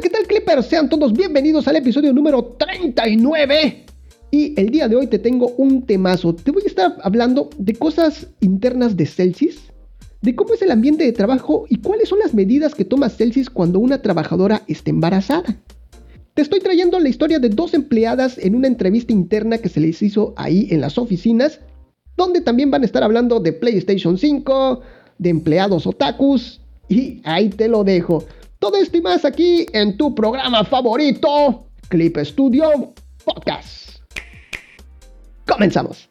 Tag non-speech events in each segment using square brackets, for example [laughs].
¿qué tal Clippers? Sean todos bienvenidos al episodio número 39. Y el día de hoy te tengo un temazo. Te voy a estar hablando de cosas internas de Celsius, de cómo es el ambiente de trabajo y cuáles son las medidas que toma Celsius cuando una trabajadora está embarazada. Te estoy trayendo la historia de dos empleadas en una entrevista interna que se les hizo ahí en las oficinas, donde también van a estar hablando de PlayStation 5, de empleados otakus, y ahí te lo dejo. Todo esto y más aquí en tu programa favorito, Clip Studio Podcast. Comenzamos.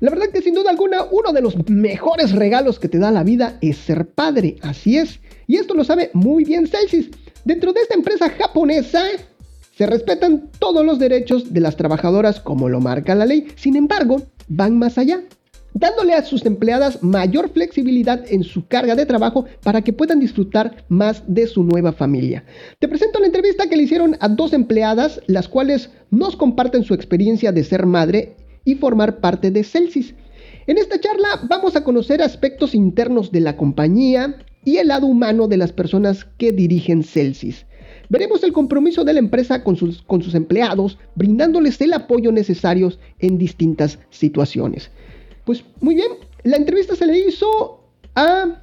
La verdad que sin duda alguna uno de los mejores regalos que te da la vida es ser padre, así es. Y esto lo sabe muy bien Celsius. Dentro de esta empresa japonesa se respetan todos los derechos de las trabajadoras como lo marca la ley. Sin embargo, van más allá dándole a sus empleadas mayor flexibilidad en su carga de trabajo para que puedan disfrutar más de su nueva familia. Te presento la entrevista que le hicieron a dos empleadas, las cuales nos comparten su experiencia de ser madre y formar parte de Celsius. En esta charla vamos a conocer aspectos internos de la compañía y el lado humano de las personas que dirigen Celsius. Veremos el compromiso de la empresa con sus, con sus empleados, brindándoles el apoyo necesario en distintas situaciones. Pues muy bien, la entrevista se le hizo a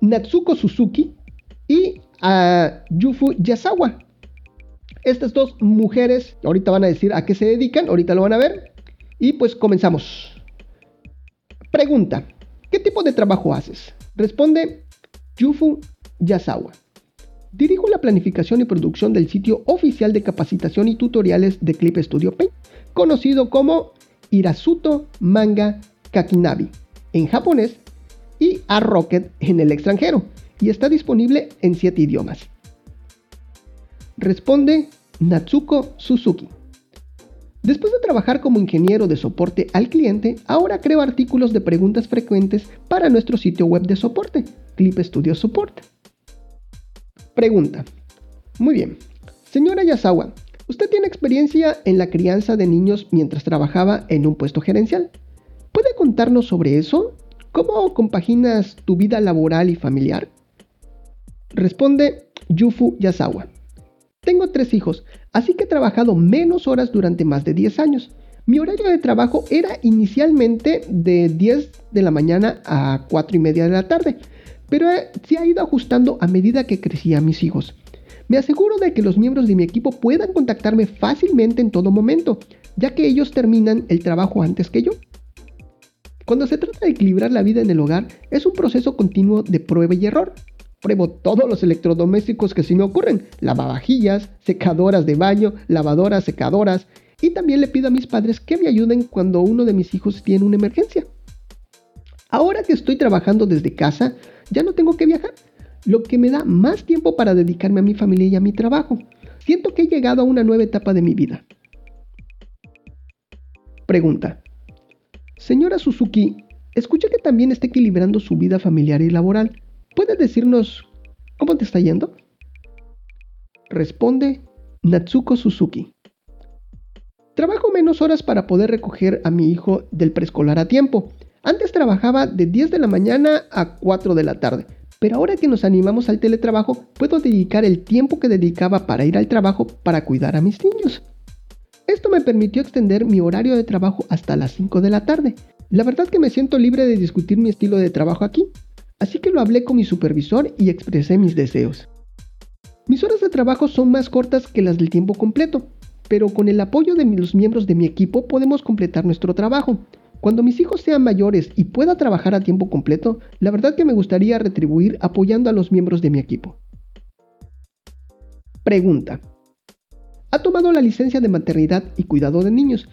Natsuko Suzuki y a Yufu Yasawa. Estas dos mujeres, ahorita van a decir a qué se dedican, ahorita lo van a ver. Y pues comenzamos. Pregunta, ¿qué tipo de trabajo haces? Responde Yufu Yasawa. Dirijo la planificación y producción del sitio oficial de capacitación y tutoriales de Clip Studio Paint, conocido como Irasuto Manga Kakinabi en japonés y a Rocket en el extranjero y está disponible en 7 idiomas. Responde Natsuko Suzuki. Después de trabajar como ingeniero de soporte al cliente, ahora creo artículos de preguntas frecuentes para nuestro sitio web de soporte, Clip Studio Support. Pregunta. Muy bien. Señora Yasawa, ¿usted tiene experiencia en la crianza de niños mientras trabajaba en un puesto gerencial? ¿Puede contarnos sobre eso? ¿Cómo compaginas tu vida laboral y familiar? Responde Yufu Yasawa. Tengo tres hijos, así que he trabajado menos horas durante más de 10 años. Mi horario de trabajo era inicialmente de 10 de la mañana a 4 y media de la tarde, pero se ha ido ajustando a medida que crecían mis hijos. Me aseguro de que los miembros de mi equipo puedan contactarme fácilmente en todo momento, ya que ellos terminan el trabajo antes que yo. Cuando se trata de equilibrar la vida en el hogar, es un proceso continuo de prueba y error. Pruebo todos los electrodomésticos que se me ocurren, lavavajillas, secadoras de baño, lavadoras, secadoras, y también le pido a mis padres que me ayuden cuando uno de mis hijos tiene una emergencia. Ahora que estoy trabajando desde casa, ya no tengo que viajar, lo que me da más tiempo para dedicarme a mi familia y a mi trabajo. Siento que he llegado a una nueva etapa de mi vida. Pregunta. Señora Suzuki, escuché que también está equilibrando su vida familiar y laboral. ¿Puede decirnos cómo te está yendo? Responde Natsuko Suzuki. Trabajo menos horas para poder recoger a mi hijo del preescolar a tiempo. Antes trabajaba de 10 de la mañana a 4 de la tarde, pero ahora que nos animamos al teletrabajo, puedo dedicar el tiempo que dedicaba para ir al trabajo para cuidar a mis niños. Esto me permitió extender mi horario de trabajo hasta las 5 de la tarde. La verdad que me siento libre de discutir mi estilo de trabajo aquí, así que lo hablé con mi supervisor y expresé mis deseos. Mis horas de trabajo son más cortas que las del tiempo completo, pero con el apoyo de los miembros de mi equipo podemos completar nuestro trabajo. Cuando mis hijos sean mayores y pueda trabajar a tiempo completo, la verdad que me gustaría retribuir apoyando a los miembros de mi equipo. Pregunta ha tomado la licencia de maternidad y cuidado de niños.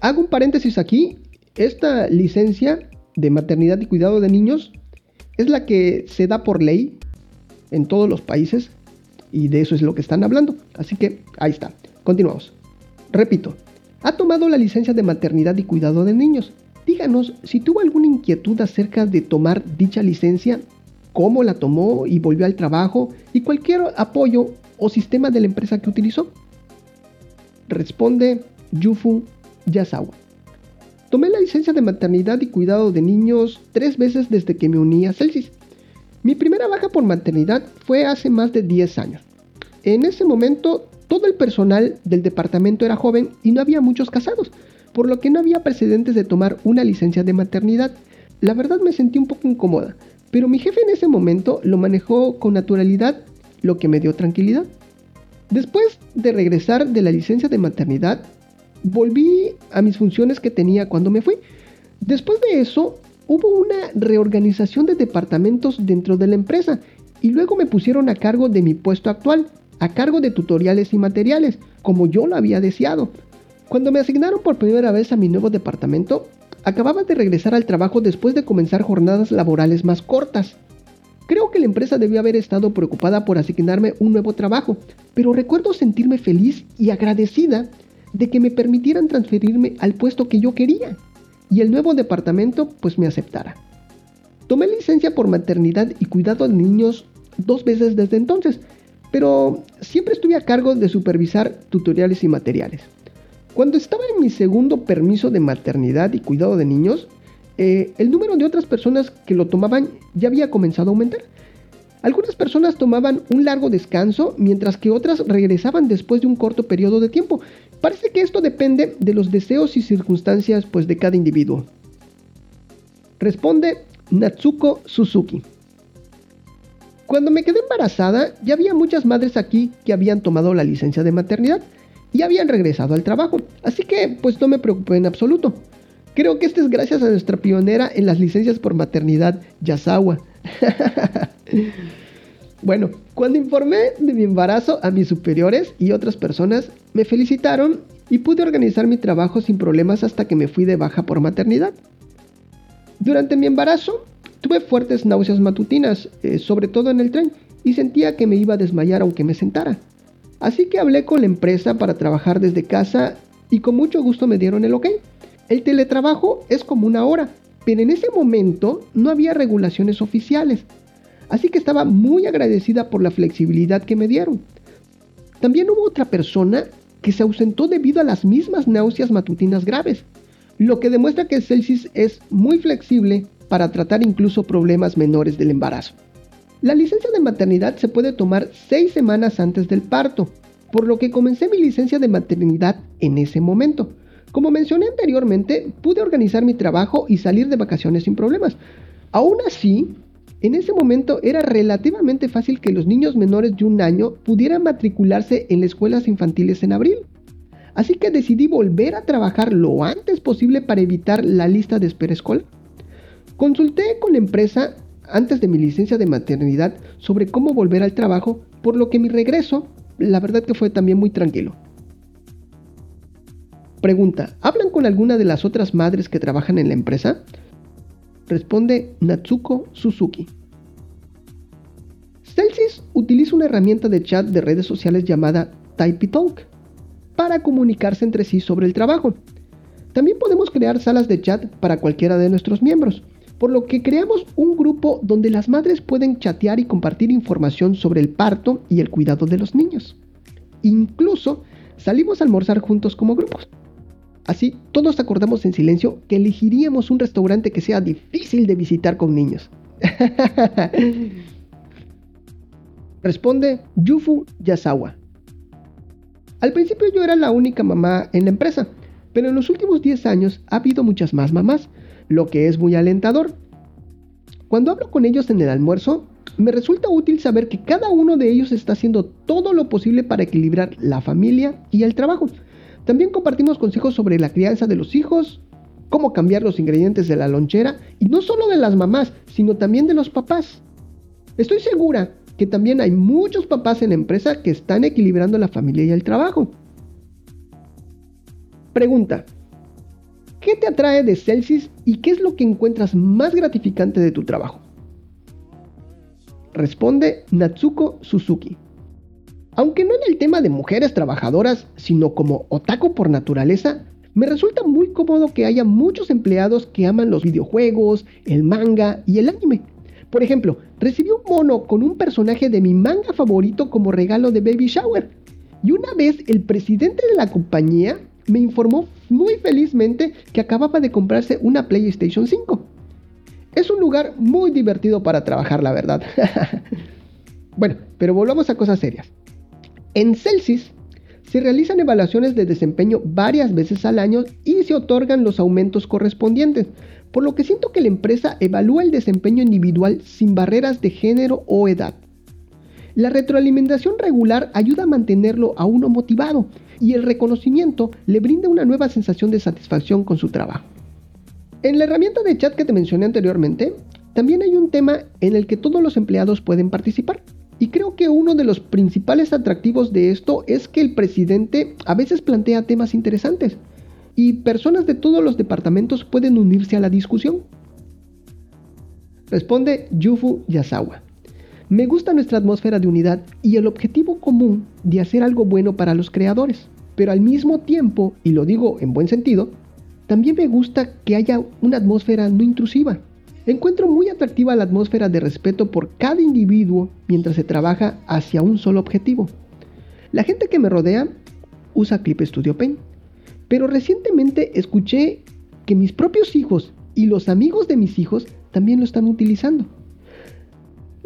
Hago un paréntesis aquí. Esta licencia de maternidad y cuidado de niños es la que se da por ley en todos los países y de eso es lo que están hablando. Así que ahí está. Continuamos. Repito, ha tomado la licencia de maternidad y cuidado de niños. Díganos si tuvo alguna inquietud acerca de tomar dicha licencia, cómo la tomó y volvió al trabajo y cualquier apoyo o sistema de la empresa que utilizó. Responde Yufu Yasawa. Tomé la licencia de maternidad y cuidado de niños tres veces desde que me uní a Celsius. Mi primera baja por maternidad fue hace más de 10 años. en ese momento todo el personal del departamento era joven y no había muchos casados, por lo que no había precedentes de tomar una licencia de maternidad. La verdad me sentí un poco incómoda, pero mi jefe en ese momento lo manejó con naturalidad, lo que me dio tranquilidad. Después de regresar de la licencia de maternidad, volví a mis funciones que tenía cuando me fui. Después de eso, hubo una reorganización de departamentos dentro de la empresa y luego me pusieron a cargo de mi puesto actual, a cargo de tutoriales y materiales, como yo lo había deseado. Cuando me asignaron por primera vez a mi nuevo departamento, acababa de regresar al trabajo después de comenzar jornadas laborales más cortas. Creo que la empresa debió haber estado preocupada por asignarme un nuevo trabajo, pero recuerdo sentirme feliz y agradecida de que me permitieran transferirme al puesto que yo quería y el nuevo departamento pues me aceptara. Tomé licencia por maternidad y cuidado de niños dos veces desde entonces, pero siempre estuve a cargo de supervisar tutoriales y materiales. Cuando estaba en mi segundo permiso de maternidad y cuidado de niños, eh, el número de otras personas que lo tomaban ya había comenzado a aumentar. Algunas personas tomaban un largo descanso, mientras que otras regresaban después de un corto periodo de tiempo. Parece que esto depende de los deseos y circunstancias pues, de cada individuo. Responde Natsuko Suzuki. Cuando me quedé embarazada, ya había muchas madres aquí que habían tomado la licencia de maternidad y habían regresado al trabajo, así que pues no me preocupé en absoluto. Creo que esto es gracias a nuestra pionera en las licencias por maternidad, Yasawa. [laughs] bueno, cuando informé de mi embarazo a mis superiores y otras personas, me felicitaron y pude organizar mi trabajo sin problemas hasta que me fui de baja por maternidad. Durante mi embarazo, tuve fuertes náuseas matutinas, eh, sobre todo en el tren, y sentía que me iba a desmayar aunque me sentara. Así que hablé con la empresa para trabajar desde casa y con mucho gusto me dieron el ok. El teletrabajo es como una hora, pero en ese momento no había regulaciones oficiales. Así que estaba muy agradecida por la flexibilidad que me dieron. También hubo otra persona que se ausentó debido a las mismas náuseas matutinas graves, lo que demuestra que Celsius es muy flexible para tratar incluso problemas menores del embarazo. La licencia de maternidad se puede tomar seis semanas antes del parto, por lo que comencé mi licencia de maternidad en ese momento. Como mencioné anteriormente, pude organizar mi trabajo y salir de vacaciones sin problemas. Aún así, en ese momento era relativamente fácil que los niños menores de un año pudieran matricularse en las escuelas infantiles en abril. Así que decidí volver a trabajar lo antes posible para evitar la lista de espera escolar. Consulté con la empresa antes de mi licencia de maternidad sobre cómo volver al trabajo, por lo que mi regreso, la verdad que fue también muy tranquilo. Pregunta, ¿hablan con alguna de las otras madres que trabajan en la empresa? Responde Natsuko Suzuki. Celsius utiliza una herramienta de chat de redes sociales llamada TypeTalk para comunicarse entre sí sobre el trabajo. También podemos crear salas de chat para cualquiera de nuestros miembros por lo que creamos un grupo donde las madres pueden chatear y compartir información sobre el parto y el cuidado de los niños. Incluso salimos a almorzar juntos como grupos. Así, todos acordamos en silencio que elegiríamos un restaurante que sea difícil de visitar con niños. [laughs] Responde Yufu Yasawa. Al principio yo era la única mamá en la empresa, pero en los últimos 10 años ha habido muchas más mamás lo que es muy alentador. Cuando hablo con ellos en el almuerzo, me resulta útil saber que cada uno de ellos está haciendo todo lo posible para equilibrar la familia y el trabajo. También compartimos consejos sobre la crianza de los hijos, cómo cambiar los ingredientes de la lonchera, y no solo de las mamás, sino también de los papás. Estoy segura que también hay muchos papás en la empresa que están equilibrando la familia y el trabajo. Pregunta, ¿Qué te atrae de Celsius y qué es lo que encuentras más gratificante de tu trabajo? Responde Natsuko Suzuki. Aunque no en el tema de mujeres trabajadoras, sino como otaku por naturaleza, me resulta muy cómodo que haya muchos empleados que aman los videojuegos, el manga y el anime. Por ejemplo, recibí un mono con un personaje de mi manga favorito como regalo de Baby Shower. Y una vez el presidente de la compañía me informó muy felizmente que acababa de comprarse una PlayStation 5. Es un lugar muy divertido para trabajar, la verdad. [laughs] bueno, pero volvamos a cosas serias. En Celsius se realizan evaluaciones de desempeño varias veces al año y se otorgan los aumentos correspondientes, por lo que siento que la empresa evalúa el desempeño individual sin barreras de género o edad. La retroalimentación regular ayuda a mantenerlo a uno motivado y el reconocimiento le brinda una nueva sensación de satisfacción con su trabajo. En la herramienta de chat que te mencioné anteriormente, también hay un tema en el que todos los empleados pueden participar. Y creo que uno de los principales atractivos de esto es que el presidente a veces plantea temas interesantes y personas de todos los departamentos pueden unirse a la discusión. Responde Yufu Yasawa. Me gusta nuestra atmósfera de unidad y el objetivo común de hacer algo bueno para los creadores, pero al mismo tiempo, y lo digo en buen sentido, también me gusta que haya una atmósfera no intrusiva. Encuentro muy atractiva la atmósfera de respeto por cada individuo mientras se trabaja hacia un solo objetivo. La gente que me rodea usa Clip Studio Paint, pero recientemente escuché que mis propios hijos y los amigos de mis hijos también lo están utilizando.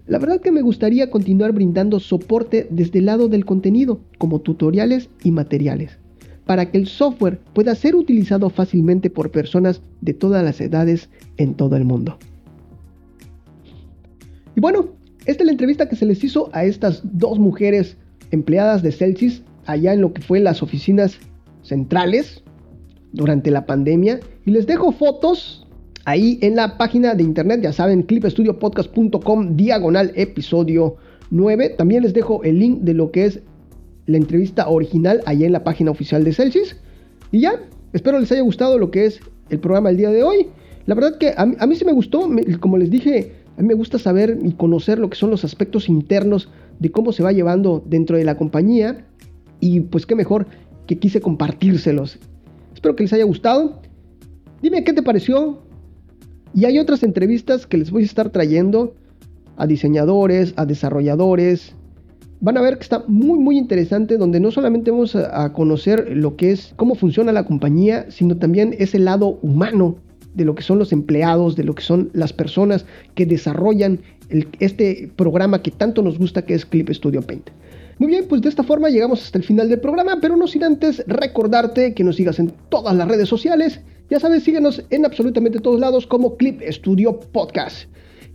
La verdad que me gustaría continuar brindando soporte desde el lado del contenido, como tutoriales y materiales para que el software pueda ser utilizado fácilmente por personas de todas las edades en todo el mundo. Y bueno, esta es la entrevista que se les hizo a estas dos mujeres empleadas de Celsius allá en lo que fue las oficinas centrales durante la pandemia. Y les dejo fotos ahí en la página de internet, ya saben, clipstudiopodcast.com diagonal episodio 9. También les dejo el link de lo que es la entrevista original allá en la página oficial de Celsius. Y ya, espero les haya gustado lo que es el programa el día de hoy. La verdad que a, mí sí me gustó, como les dije, a mí me gusta saber y conocer lo que son los aspectos internos de cómo se va llevando dentro de la compañía. Y pues qué mejor que quise compartírselos. Espero que les haya gustado. Dime qué te pareció. Y hay otras entrevistas que les voy a estar trayendo a diseñadores, a desarrolladores, van a ver que está muy muy interesante donde no solamente vamos a, conocer lo que es cómo funciona la compañía, sino también ese lado humano de lo que son los empleados, de lo que son las personas que desarrollan este programa que tanto nos gusta que es Clip Studio Paint. Muy bien, pues de esta forma llegamos hasta el final del programa, pero no sin antes recordarte que nos sigas en todas las redes sociales. Ya sabes, síguenos en absolutamente todos lados como Clip Studio Podcast.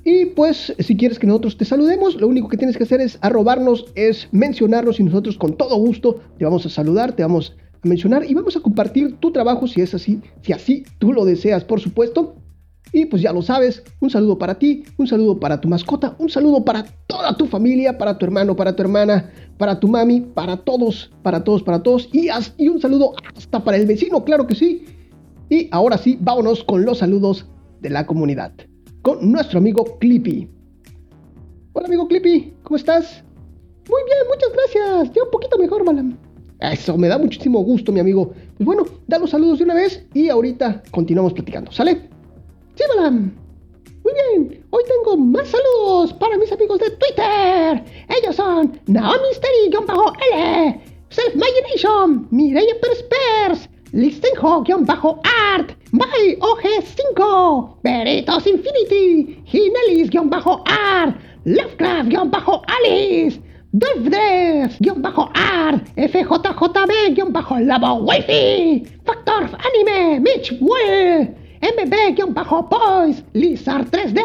Y pues si quieres que nosotros te saludemos, lo único que tienes que hacer es arrobarnos, es mencionarnos y nosotros con todo gusto te vamos a saludar, te vamos a mencionar y vamos a compartir tu trabajo si es así, si así tú lo deseas, por supuesto. Y pues ya lo sabes, un saludo para ti, un saludo para tu mascota, un saludo para toda tu familia, para tu hermano, para tu hermana, para tu mami, para todos, para todos, para todos. Y, y un saludo hasta para el vecino, claro que sí. Y ahora sí, vámonos con los saludos de la comunidad con nuestro amigo Clippy. Hola amigo Clippy, ¿cómo estás? Muy bien, muchas gracias. Ya un poquito mejor, Balam. Eso, me da muchísimo gusto, mi amigo. Pues bueno, da los saludos de una vez y ahorita continuamos platicando, ¿sale? Sí, Balam. Muy bien, hoy tengo más saludos para mis amigos de Twitter. Ellos son Naomi Steri-L, Self Imagination, Mireia Perspers, Listenho-Art, By OG5, Veritos Infinity, Ginelis-Art, Lovecraft-Alice, Dolphdev-Art, FJJB-Labo Wifi, Factor Anime, Mitch Will, MB-Boys, Lizard 3D,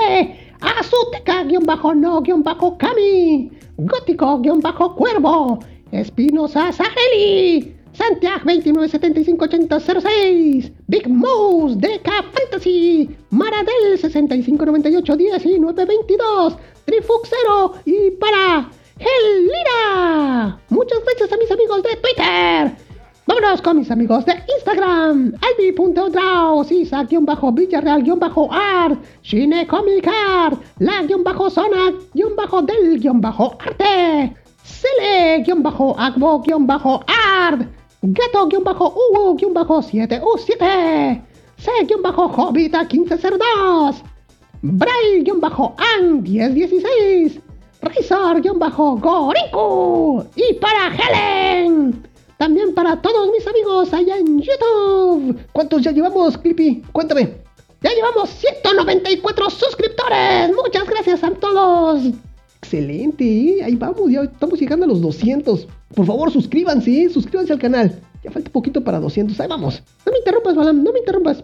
Azuteca-No-Kami, Gótico-Cuervo, Espinosa Sareli, Santiago 29758006, Big Mouse, DK Fantasy, Maradel 65981922, Trifuxero y para Lira. Muchas gracias a mis amigos de Twitter. Vámonos con mis amigos de Instagram. Albi.draus, Isa-Villarreal-Art, Shine Comic Art, La-Zona-Del-Arte, Cele-Agbo-Art, Gato-Hugo-7U7. C-Jovita1502. Braille-An1016. Razor-Goriku. Y para Helen. También para todos mis amigos allá en YouTube. ¿Cuántos ya llevamos, Clippy? Cuéntame. Ya llevamos 194 suscriptores. Muchas gracias a todos. excelente, ¿eh? ahí vamos, ya estamos llegando a los 200. Por favor, suscríbanse, ¿eh? suscríbanse al canal. Ya falta poquito para 200, ahí vamos. No me interrumpas, Balam, no me interrumpas.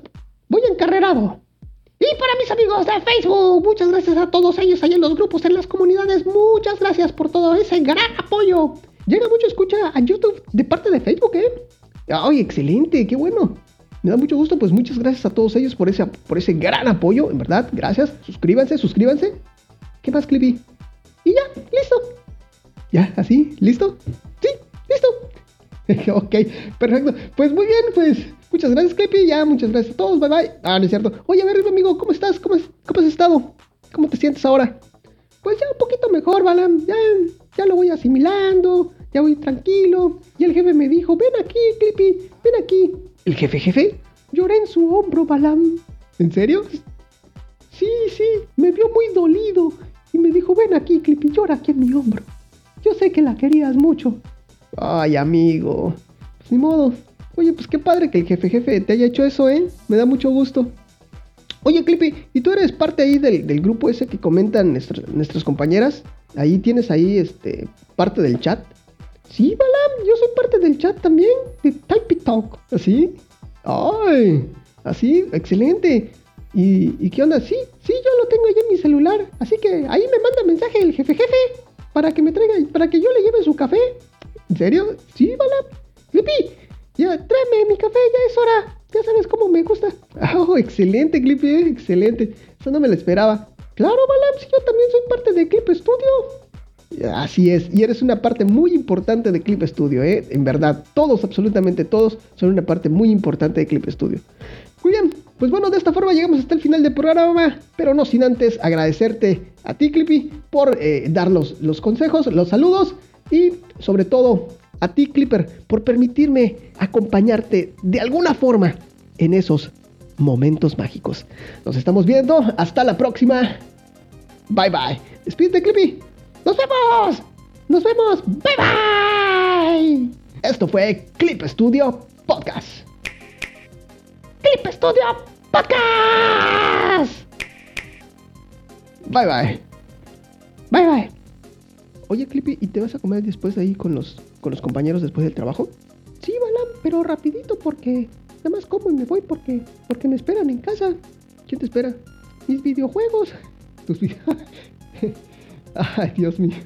Voy encarrerado. Y para mis amigos de Facebook, muchas gracias a todos ellos ahí en los grupos, en las comunidades. Muchas gracias por todo ese gran apoyo. Llega mucho escucha a YouTube de parte de Facebook, ¿eh? ¡Ay, excelente! ¡Qué bueno! Me da mucho gusto, pues muchas gracias a todos ellos por ese, por ese gran apoyo, en verdad, gracias. Suscríbanse, suscríbanse. ¿Qué más, Clippy? Y ya, listo. ¿Ya? ¿Así? ¿Listo? Sí, listo. [laughs] ok, perfecto. Pues muy bien, pues muchas gracias, Clippy. Ya, muchas gracias a todos. Bye bye. Ah, no es cierto. Oye, a ver, amigo, ¿cómo estás? ¿Cómo, has estado? ¿Cómo te sientes ahora? Pues ya un poquito mejor, Balam. Ya, ya lo voy asimilando. Ya voy tranquilo. Y el jefe me dijo, ven aquí, Clippy, ven aquí. ¿El jefe, jefe? Lloré en su hombro, Balam. ¿En serio? Sí, sí, me vio muy dolido y me dijo, ven aquí, Clippy, llora aquí en mi hombro. Yo sé que la querías mucho. Ay, amigo. Pues ni modo. Oye, pues qué padre que el jefe jefe te haya hecho eso, ¿eh? Me da mucho gusto. Oye, Clippy, ¿y tú eres parte ahí del, grupo ese que comentan nuestras compañeras? Ahí tienes ahí, este, parte del chat. Sí, Balam, yo soy parte del chat también, de Type Talk. ¿Así? ¡Ay! Así, excelente. ¿Y, qué onda? Sí, sí, yo lo tengo ahí en mi celular. Así que ahí me manda mensaje el jefe jefe para que me traiga, para que yo le lleve su café. ¿En serio? Sí, Balam. Clippy, excelente, Clippy, eh, excelente. Eso no me lo esperaba. Claro, Balam, si yo también soy parte de Clip Studio. Así es, y eres una parte muy importante de Clip Studio, ¿eh? En verdad, todos, absolutamente todos, son una parte muy importante de Clip Studio. Muy bien, pues bueno, de esta forma llegamos hasta el final del programa, pero no sin antes agradecerte a ti, Clippy, por eh, dar los, consejos, los saludos y sobre todo a ti, Clipper, por permitirme acompañarte de alguna forma en esos momentos mágicos. Nos estamos viendo, hasta la próxima. Bye bye. Despídete, Clippy. ¡Nos vemos! ¡Nos vemos! ¡Bye bye! Esto fue Clip Studio Podcast. Clip Studio Podcast. Bye bye. Bye bye. Oye, Clippy, ¿y te vas a comer después ahí con los, con los compañeros después del trabajo? Sí, Balam, pero rapidito porque nada más como y me voy porque, porque me esperan en casa. ¿Quién te espera? Mis videojuegos. [laughs] Tus videojuegos. [laughs] Ay, Dios mío.